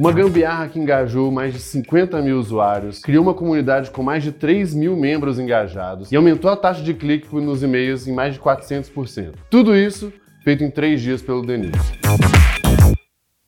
Uma gambiarra que engajou mais de 50 mil usuários, criou uma comunidade com mais de 3 mil membros engajados e aumentou a taxa de clique nos e-mails em mais de 400%. Tudo isso feito em três dias pelo Denise.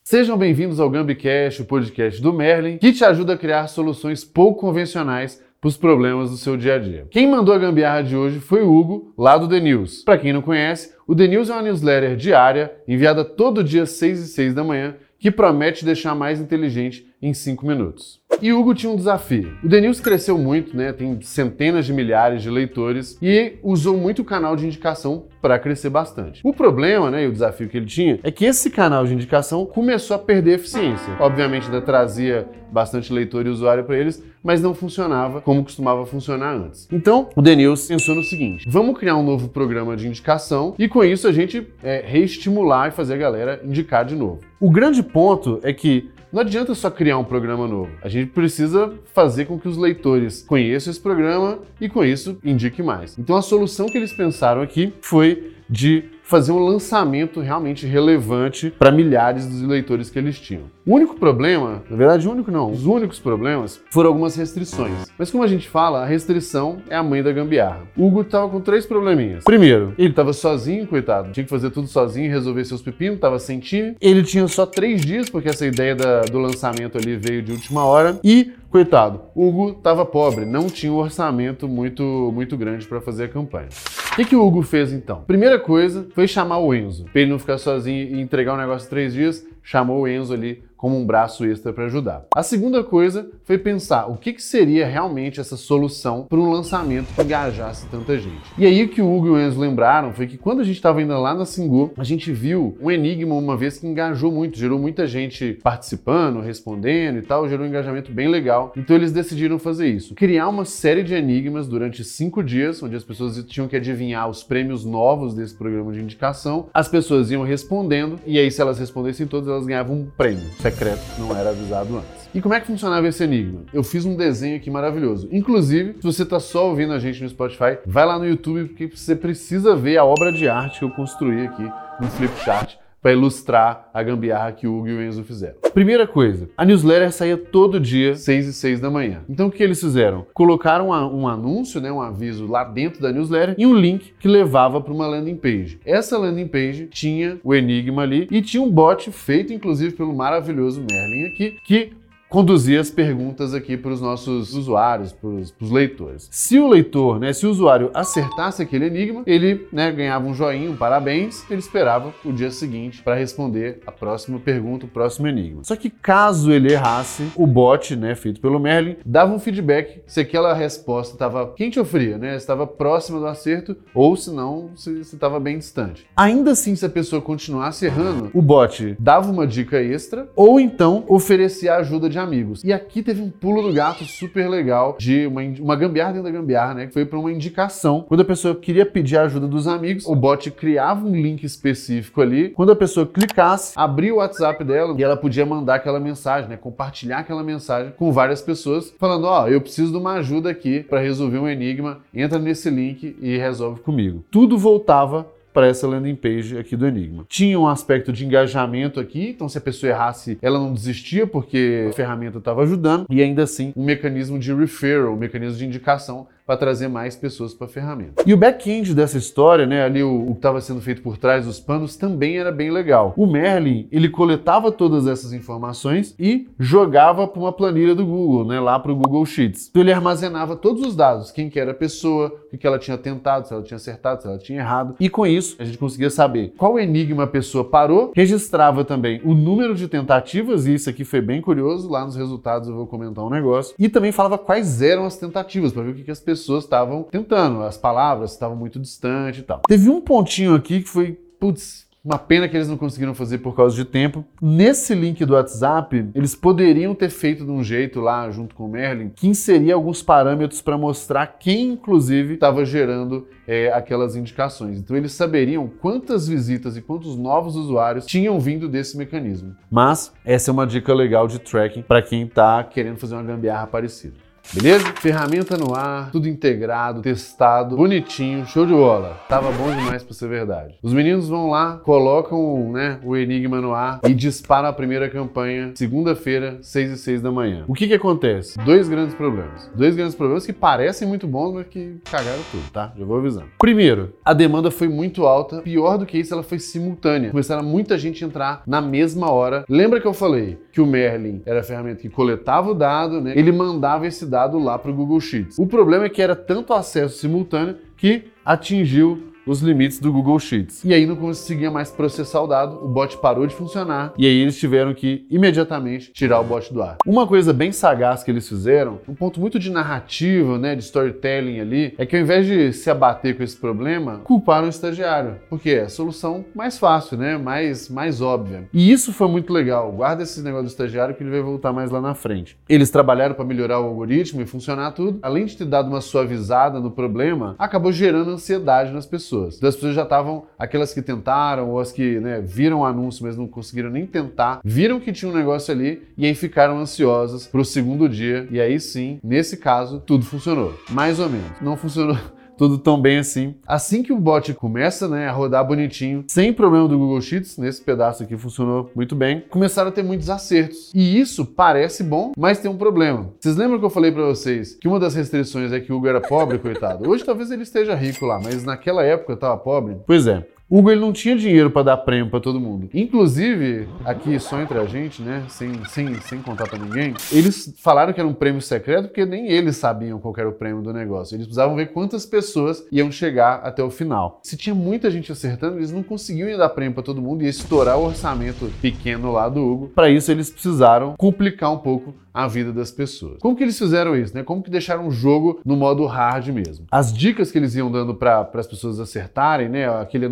Sejam bem-vindos ao Gambicast, o podcast do Merlin, que te ajuda a criar soluções pouco convencionais para os problemas do seu dia a dia. Quem mandou a gambiarra de hoje foi o Hugo, lá do The News. Para quem não conhece, o The News é uma newsletter diária, enviada todo dia às 6 e 6 da manhã, que promete deixar mais inteligente em 5 minutos. E Hugo tinha um desafio. O The News cresceu muito, né? Tem centenas de milhares de leitores e usou muito o canal de indicação para crescer bastante. O problema, né, e o desafio que ele tinha é que esse canal de indicação começou a perder eficiência. Obviamente ainda trazia bastante leitor e usuário para eles, mas não funcionava como costumava funcionar antes. Então, o The News pensou no seguinte: vamos criar um novo programa de indicação e com isso a gente é, reestimular e fazer a galera indicar de novo. O grande ponto é que não adianta só criar um programa novo. A gente precisa fazer com que os leitores conheçam esse programa e com isso indique mais. Então a solução que eles pensaram aqui foi de fazer um lançamento realmente relevante para milhares dos leitores que eles tinham. O único problema, na verdade, o único não, os únicos problemas foram algumas restrições. Mas como a gente fala, a restrição é a mãe da gambiarra. O Hugo tava com três probleminhas. Primeiro, ele tava sozinho, coitado, tinha que fazer tudo sozinho, resolver seus pepinos, tava sem time. Ele tinha só três dias, porque essa ideia da, do lançamento ali veio de última hora. E Coitado, Hugo estava pobre, não tinha um orçamento muito, muito grande para fazer a campanha. O que, que o Hugo fez então? Primeira coisa foi chamar o Enzo. Para ele não ficar sozinho e entregar o negócio em três dias, chamou o Enzo ali como um braço extra para ajudar. A segunda coisa foi pensar o que, que seria realmente essa solução para um lançamento que engajasse tanta gente. E aí o que o Hugo e o Enzo lembraram foi que quando a gente estava indo lá na Singu, a gente viu um enigma uma vez que engajou muito, gerou muita gente participando, respondendo e tal, gerou um engajamento bem legal. Então eles decidiram fazer isso, criar uma série de enigmas durante cinco dias, onde as pessoas tinham que adivinhar os prêmios novos desse programa de indicação. As pessoas iam respondendo e aí se elas respondessem todas, elas ganhavam um prêmio secreto, não era avisado antes. E como é que funcionava esse enigma? Eu fiz um desenho aqui maravilhoso. Inclusive, se você está só ouvindo a gente no Spotify, vai lá no YouTube porque você precisa ver a obra de arte que eu construí aqui no Flipchart para ilustrar a gambiarra que o Hugo e o Enzo fizeram. Primeira coisa, a newsletter saía todo dia, 6 e 6 da manhã. Então o que eles fizeram? Colocaram um anúncio, né, um aviso lá dentro da newsletter e um link que levava para uma landing page. Essa landing page tinha o enigma ali e tinha um bot feito inclusive pelo maravilhoso Merlin aqui, que conduzir as perguntas aqui para os nossos usuários, para os leitores. Se o leitor, né, se o usuário acertasse aquele enigma, ele né, ganhava um joinha, um parabéns, ele esperava o dia seguinte para responder a próxima pergunta, o próximo enigma. Só que caso ele errasse, o bot, né, feito pelo Merlin, dava um feedback se aquela resposta estava quente ou fria, né, estava próxima do acerto ou se não, se estava bem distante. Ainda assim, se a pessoa continuasse errando, o bot dava uma dica extra ou então oferecia ajuda de amigos. E aqui teve um pulo do gato super legal de uma, uma gambiarra dentro da gambiarra, né? Que foi para uma indicação. Quando a pessoa queria pedir a ajuda dos amigos, o bot criava um link específico ali. Quando a pessoa clicasse, abria o WhatsApp dela e ela podia mandar aquela mensagem, né? Compartilhar aquela mensagem com várias pessoas, falando: Ó, oh, eu preciso de uma ajuda aqui para resolver um enigma. Entra nesse link e resolve comigo. Tudo voltava para essa landing page aqui do Enigma. Tinha um aspecto de engajamento aqui, então se a pessoa errasse, ela não desistia porque a ferramenta estava ajudando, e ainda assim um mecanismo de referral, um mecanismo de indicação para trazer mais pessoas para a ferramenta. E o back-end dessa história, né, ali o, o que estava sendo feito por trás dos panos também era bem legal. O Merlin, ele coletava todas essas informações e jogava para uma planilha do Google, né, lá para o Google Sheets. Então ele armazenava todos os dados, quem que era a pessoa, o que ela tinha tentado, se ela tinha acertado, se ela tinha errado. E com isso, a gente conseguia saber qual enigma a pessoa parou, registrava também o número de tentativas, e isso aqui foi bem curioso, lá nos resultados eu vou comentar um negócio, e também falava quais eram as tentativas, para ver o que, as pessoas estavam tentando, as palavras estavam muito distantes e tal. Teve um pontinho aqui que foi, putz, uma pena que eles não conseguiram fazer por causa de tempo. Nesse link do WhatsApp, eles poderiam ter feito de um jeito lá, junto com o Merlin, que inseria alguns parâmetros para mostrar quem, inclusive, estava gerando é, aquelas indicações. Então, eles saberiam quantas visitas e quantos novos usuários tinham vindo desse mecanismo. Mas essa é uma dica legal de tracking para quem está querendo fazer uma gambiarra parecida. Beleza? Ferramenta no ar, tudo integrado, testado, bonitinho, show de bola. Tava bom demais para ser verdade. Os meninos vão lá, colocam né, o Enigma no ar e disparam a primeira campanha segunda-feira, 6 e 6 da manhã. O que que acontece? Dois grandes problemas. Dois grandes problemas que parecem muito bons, mas que cagaram tudo, tá? Já vou avisando. Primeiro, a demanda foi muito alta. Pior do que isso, ela foi simultânea. Começaram muita gente a entrar na mesma hora. Lembra que eu falei que o Merlin era a ferramenta que coletava o dado, né? Ele mandava esse dado lá para o Google Sheets. O problema é que era tanto acesso simultâneo que atingiu os limites do Google Sheets. E aí não conseguia mais processar o dado, o bot parou de funcionar e aí eles tiveram que imediatamente tirar o bot do ar. Uma coisa bem sagaz que eles fizeram, um ponto muito de narrativa, né, de storytelling ali, é que ao invés de se abater com esse problema, culparam o estagiário, porque é a solução mais fácil, né, mais mais óbvia. E isso foi muito legal. Guarda esse negócio do estagiário que ele vai voltar mais lá na frente. Eles trabalharam para melhorar o algoritmo e funcionar tudo. Além de ter dado uma suavizada no problema, acabou gerando ansiedade nas pessoas pessoas. Então as pessoas já estavam, aquelas que tentaram, ou as que né, viram o anúncio, mas não conseguiram nem tentar, viram que tinha um negócio ali e aí ficaram ansiosas para o segundo dia. E aí sim, nesse caso, tudo funcionou. Mais ou menos. Não funcionou tudo tão bem assim. Assim que o bot começa né, a rodar bonitinho, sem problema do Google Sheets, nesse pedaço aqui funcionou muito bem, começaram a ter muitos acertos. E isso parece bom, mas tem um problema. Vocês lembram que eu falei para vocês que uma das restrições é que o Hugo era pobre, coitado? Hoje talvez ele esteja rico lá, mas naquela época estava pobre. Pois é, Hugo ele não tinha dinheiro para dar prêmio para todo mundo. Inclusive, aqui só entre a gente, né, sem, sem, sem contar para ninguém, eles falaram que era um prêmio secreto porque nem eles sabiam qual era o prêmio do negócio. Eles precisavam ver quantas pessoas iam chegar até o final. Se tinha muita gente acertando, eles não conseguiam dar prêmio para todo mundo e estourar o orçamento pequeno lá do Hugo. Para isso, eles precisaram complicar um pouco a vida das pessoas. Como que eles fizeram isso, né? Como que deixaram o jogo no modo hard mesmo? As dicas que eles iam dando para as pessoas acertarem, né? Aquele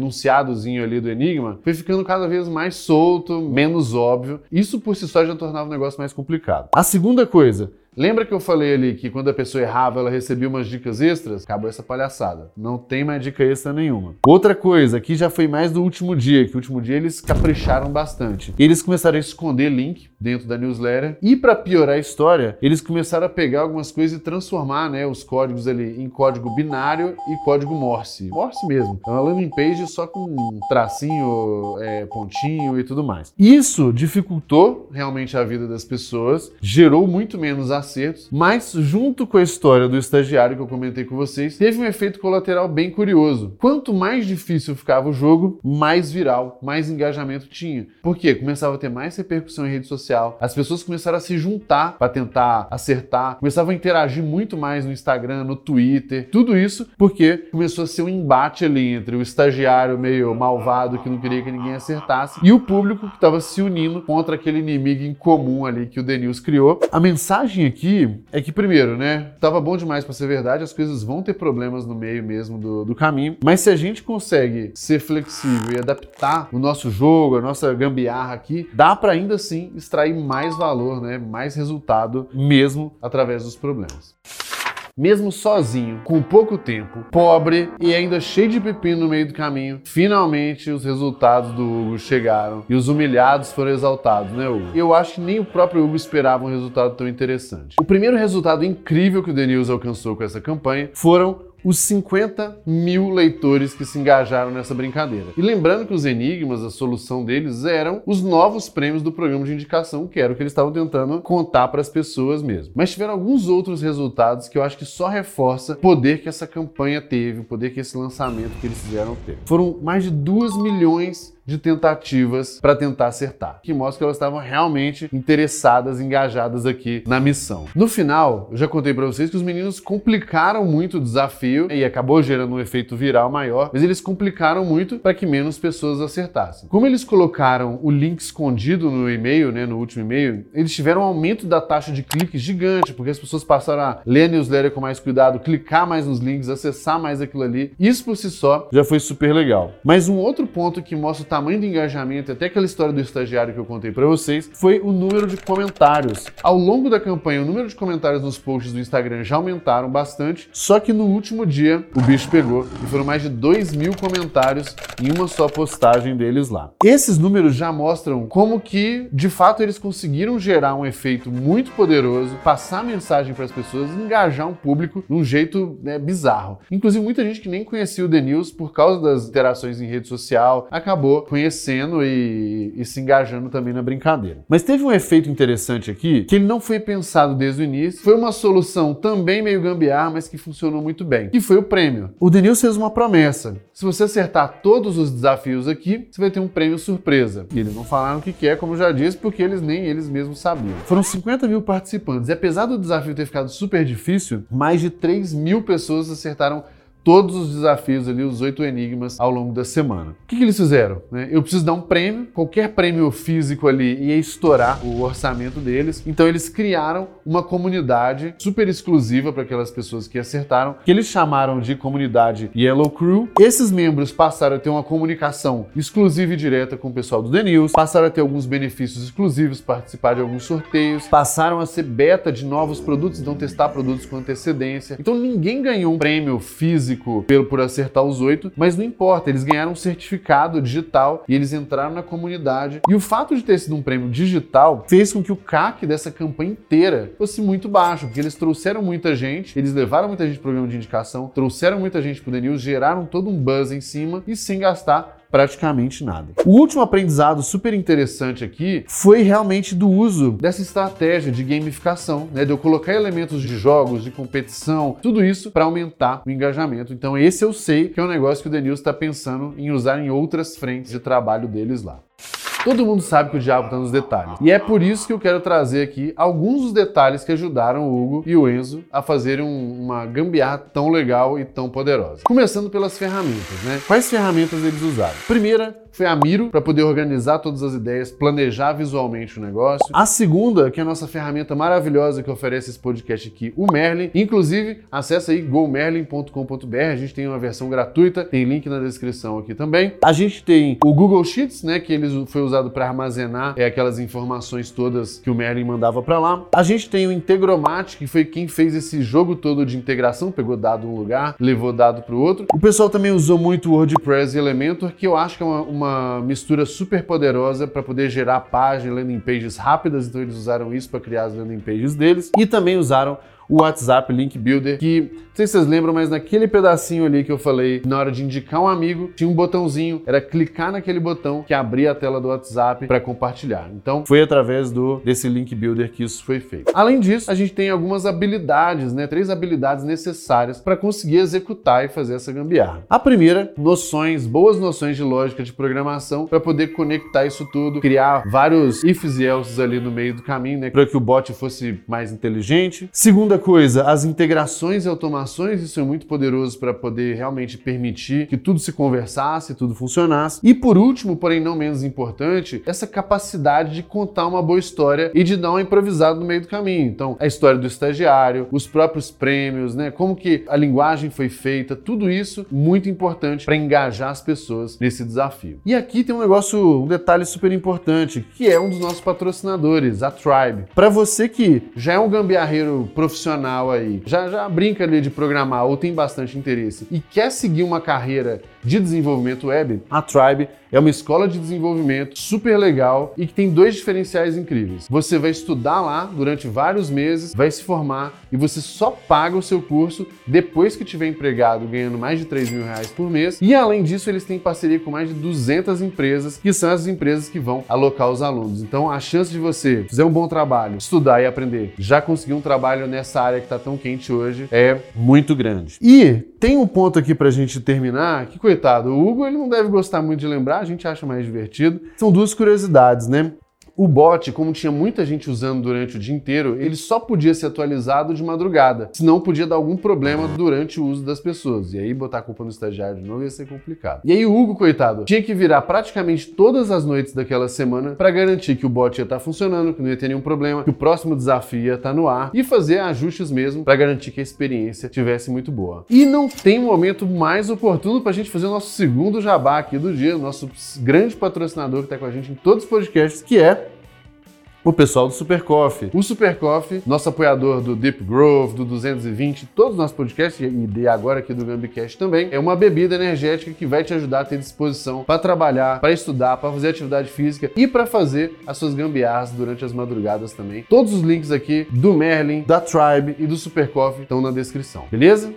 ali do Enigma, foi ficando cada vez mais solto, menos óbvio. Isso por si só já tornava o negócio mais complicado. A segunda coisa, Lembra que eu falei ali que quando a pessoa errava, ela recebia umas dicas extras? Acabou essa palhaçada. Não tem mais dica extra nenhuma. Outra coisa, aqui já foi mais do último dia, que o último dia eles capricharam bastante. Eles começaram a esconder link dentro da newsletter e para piorar a história, eles começaram a pegar algumas coisas e transformar, né, os códigos ali em código binário e código Morse. Morse mesmo. Então, uma landing page só com um tracinho, é, pontinho e tudo mais. Isso dificultou realmente a vida das pessoas, gerou muito menos acertos, mas junto com a história do estagiário que eu comentei com vocês, teve um efeito colateral bem curioso. Quanto mais difícil ficava o jogo, mais viral, mais engajamento tinha. Por quê? Começava a ter mais repercussão em rede social, as pessoas começaram a se juntar para tentar acertar, começavam a interagir muito mais no Instagram, no Twitter, tudo isso porque começou a ser um embate ali entre o estagiário meio malvado que não queria que ninguém acertasse e o público que estava se unindo contra aquele inimigo em comum ali que o Denils criou. A mensagem aqui é que, primeiro, né, tava bom demais para ser verdade, as coisas vão ter problemas no meio mesmo do, do caminho, mas se a gente consegue ser flexível e adaptar o nosso jogo, a nossa gambiarra aqui, dá para ainda assim extrair mais valor, né, mais resultado mesmo através dos problemas mesmo sozinho, com pouco tempo, pobre e ainda cheio de pepino no meio do caminho, finalmente os resultados do Hugo chegaram e os humilhados foram exaltados, né, Hugo? Eu acho que nem o próprio Hugo esperava um resultado tão interessante. O primeiro resultado incrível que o Denilson alcançou com essa campanha foram os 50 mil leitores que se engajaram nessa brincadeira. E lembrando que os enigmas, a solução deles eram os novos prêmios do programa de indicação, que era o que eles estavam tentando contar para as pessoas mesmo. Mas tiveram alguns outros resultados que eu acho que só reforça o poder que essa campanha teve, o poder que esse lançamento que eles fizeram teve. Foram mais de 2 milhões de tentativas para tentar acertar, que mostra que elas estavam realmente interessadas, engajadas aqui na missão. No final, eu já contei para vocês que os meninos complicaram muito o desafio e acabou gerando um efeito viral maior, mas eles complicaram muito para que menos pessoas acertassem. Como eles colocaram o link escondido no e-mail, né, no último e-mail, eles tiveram um aumento da taxa de cliques gigante, porque as pessoas passaram a ler a newsletter com mais cuidado, clicar mais nos links, acessar mais aquilo ali. Isso por si só já foi super legal. Mas um outro ponto que mostra tamanho do engajamento, até aquela história do estagiário que eu contei para vocês, foi o número de comentários. Ao longo da campanha, o número de comentários nos posts do Instagram já aumentaram bastante, só que no último dia o bicho pegou e foram mais de 2 mil comentários em uma só postagem deles lá. Esses números já mostram como que, de fato, eles conseguiram gerar um efeito muito poderoso, passar mensagem para as pessoas, engajar um público de um jeito né, bizarro. Inclusive, muita gente que nem conhecia o The News por causa das interações em rede social acabou conhecendo e, e se engajando também na brincadeira. Mas teve um efeito interessante aqui que ele não foi pensado desde o início, foi uma solução também meio gambiarra, mas que funcionou muito bem, que foi o prêmio. O News fez uma promessa: se você acertar todos os desafios aqui, você vai ter um prêmio surpresa. E eles não falaram o que é, como já disse, porque eles nem eles mesmos sabiam. Foram 50 mil participantes e apesar do desafio ter ficado super difícil, mais de 3 mil pessoas acertaram todos os desafios ali, os oito enigmas ao longo da semana. O que, que eles fizeram? Né? Eu preciso dar um prêmio, qualquer prêmio físico ali ia estourar o orçamento deles, então eles criaram uma comunidade super exclusiva para aquelas pessoas que acertaram, que eles chamaram de comunidade Yellow Crew. Esses membros passaram a ter uma comunicação exclusiva e direta com o pessoal do The News, passaram a ter alguns benefícios exclusivos, participar de alguns sorteios, passaram a ser beta de novos produtos, então testar produtos com antecedência. Então ninguém ganhou um prêmio físico físico pelo por acertar os oito, mas não importa, eles ganharam um certificado digital e eles entraram na comunidade. E o fato de ter sido um prêmio digital fez com que o CAC dessa campanha inteira fosse muito baixo, porque eles trouxeram muita gente, eles levaram muita gente para o programa de indicação, trouxeram muita gente para o The News, geraram todo um buzz em cima e sem gastar praticamente nada. O último aprendizado super interessante aqui foi realmente do uso dessa estratégia de gamificação, né, de eu colocar elementos de jogos, de competição, tudo isso para aumentar o engajamento. Então esse eu sei que é um negócio que o Denilson está pensando em usar em outras frentes de trabalho deles lá. Todo mundo sabe que o diabo está nos detalhes. E é por isso que eu quero trazer aqui alguns dos detalhes que ajudaram o Hugo e o Enzo a fazerem um, uma gambiarra tão legal e tão poderosa. Começando pelas ferramentas, né? Quais ferramentas eles usaram? Primeira, foi a Miro para poder organizar todas as ideias, planejar visualmente o negócio. A segunda, que é a nossa ferramenta maravilhosa que oferece esse podcast aqui, o Merlin. Inclusive, acessa aí gomerlin.com.br, a gente tem uma versão gratuita, tem link na descrição aqui também. A gente tem o Google Sheets, né, que ele foi usado para armazenar é, aquelas informações todas que o Merlin mandava para lá. A gente tem o Integromat, que foi quem fez esse jogo todo de integração, pegou dado um lugar, levou dado para o outro. O pessoal também usou muito o WordPress e Elementor, que eu acho que é uma, uma uma mistura super poderosa para poder gerar páginas, landing pages rápidas, então eles usaram isso para criar as landing pages deles e também usaram o WhatsApp Link Builder, que não sei se vocês lembram, mas naquele pedacinho ali que eu falei, na hora de indicar um amigo, tinha um botãozinho, era clicar naquele botão que abria a tela do WhatsApp para compartilhar. Então, foi através do desse Link Builder que isso foi feito. Além disso, a gente tem algumas habilidades, né, três habilidades necessárias para conseguir executar e fazer essa gambiarra. A primeira, noções, boas noções de lógica de programação para poder conectar isso tudo, criar vários ifs e else ali no meio do caminho, né, para que o bot fosse mais inteligente. Segunda coisa, as integrações e automações, isso é muito poderoso para poder realmente permitir que tudo se conversasse, tudo funcionasse. E por último, porém não menos importante, essa capacidade de contar uma boa história e de dar uma improvisada no meio do caminho. Então, a história do estagiário, os próprios prêmios, né? Como que a linguagem foi feita, tudo isso muito importante para engajar as pessoas nesse desafio. E aqui tem um negócio, um detalhe super importante, que é um dos nossos patrocinadores, a Tribe. Para você que já é um gambiarreiro profissional profissional aí, já, já brinca ali de programar ou tem bastante interesse e quer seguir uma carreira de desenvolvimento web, a Tribe é uma escola de desenvolvimento super legal e que tem dois diferenciais incríveis. Você vai estudar lá durante vários meses, vai se formar e você só paga o seu curso depois que tiver empregado ganhando mais de 3 mil reais por mês. E além disso, eles têm parceria com mais de 200 empresas, que são as empresas que vão alocar os alunos. Então a chance de você fazer um bom trabalho, estudar e aprender, já conseguir um trabalho nessa área que está tão quente hoje é muito grande. E tem um ponto aqui para a gente terminar que, coitado, o Hugo ele não deve gostar muito de lembrar, a gente acha mais divertido. São duas curiosidades, né? O bot, como tinha muita gente usando durante o dia inteiro, ele só podia ser atualizado de madrugada, senão podia dar algum problema durante o uso das pessoas. E aí botar a culpa no estagiário de novo ia ser complicado. E aí o Hugo, coitado, tinha que virar praticamente todas as noites daquela semana para garantir que o bot ia estar tá funcionando, que não ia ter nenhum problema, que o próximo desafio ia estar tá no ar e fazer ajustes mesmo para garantir que a experiência tivesse muito boa. E não tem momento mais oportuno para a gente fazer o nosso segundo jabá aqui do dia, nosso grande patrocinador que está com a gente em todos os podcasts, que é o pessoal do Super Coffee. O Super Coffee, nosso apoiador do Deep Growth, do 220, todos os nossos podcasts e de agora aqui do Gambicast também, é uma bebida energética que vai te ajudar a ter disposição para trabalhar, para estudar, para fazer atividade física e para fazer as suas gambiarras durante as madrugadas também. Todos os links aqui do Merlin, da Tribe e do Super Coffee estão na descrição, beleza?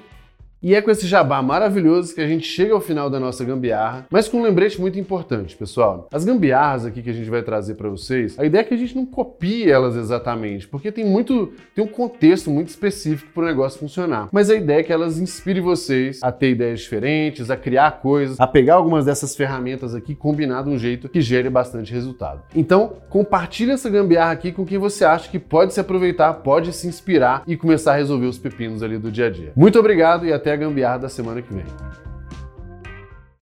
E é com esse jabá maravilhoso que a gente chega ao final da nossa gambiarra, mas com um lembrete muito importante, pessoal. As gambiarras aqui que a gente vai trazer para vocês, a ideia é que a gente não copie elas exatamente, porque tem muito, tem um contexto muito específico para o negócio funcionar. Mas a ideia é que elas inspirem vocês a ter ideias diferentes, a criar coisas, a pegar algumas dessas ferramentas aqui combinar de um jeito que gere bastante resultado. Então, compartilhe essa gambiarra aqui com quem você acha que pode se aproveitar, pode se inspirar e começar a resolver os pepinos ali do dia a dia. Muito obrigado e até a gambiarra da semana que vem.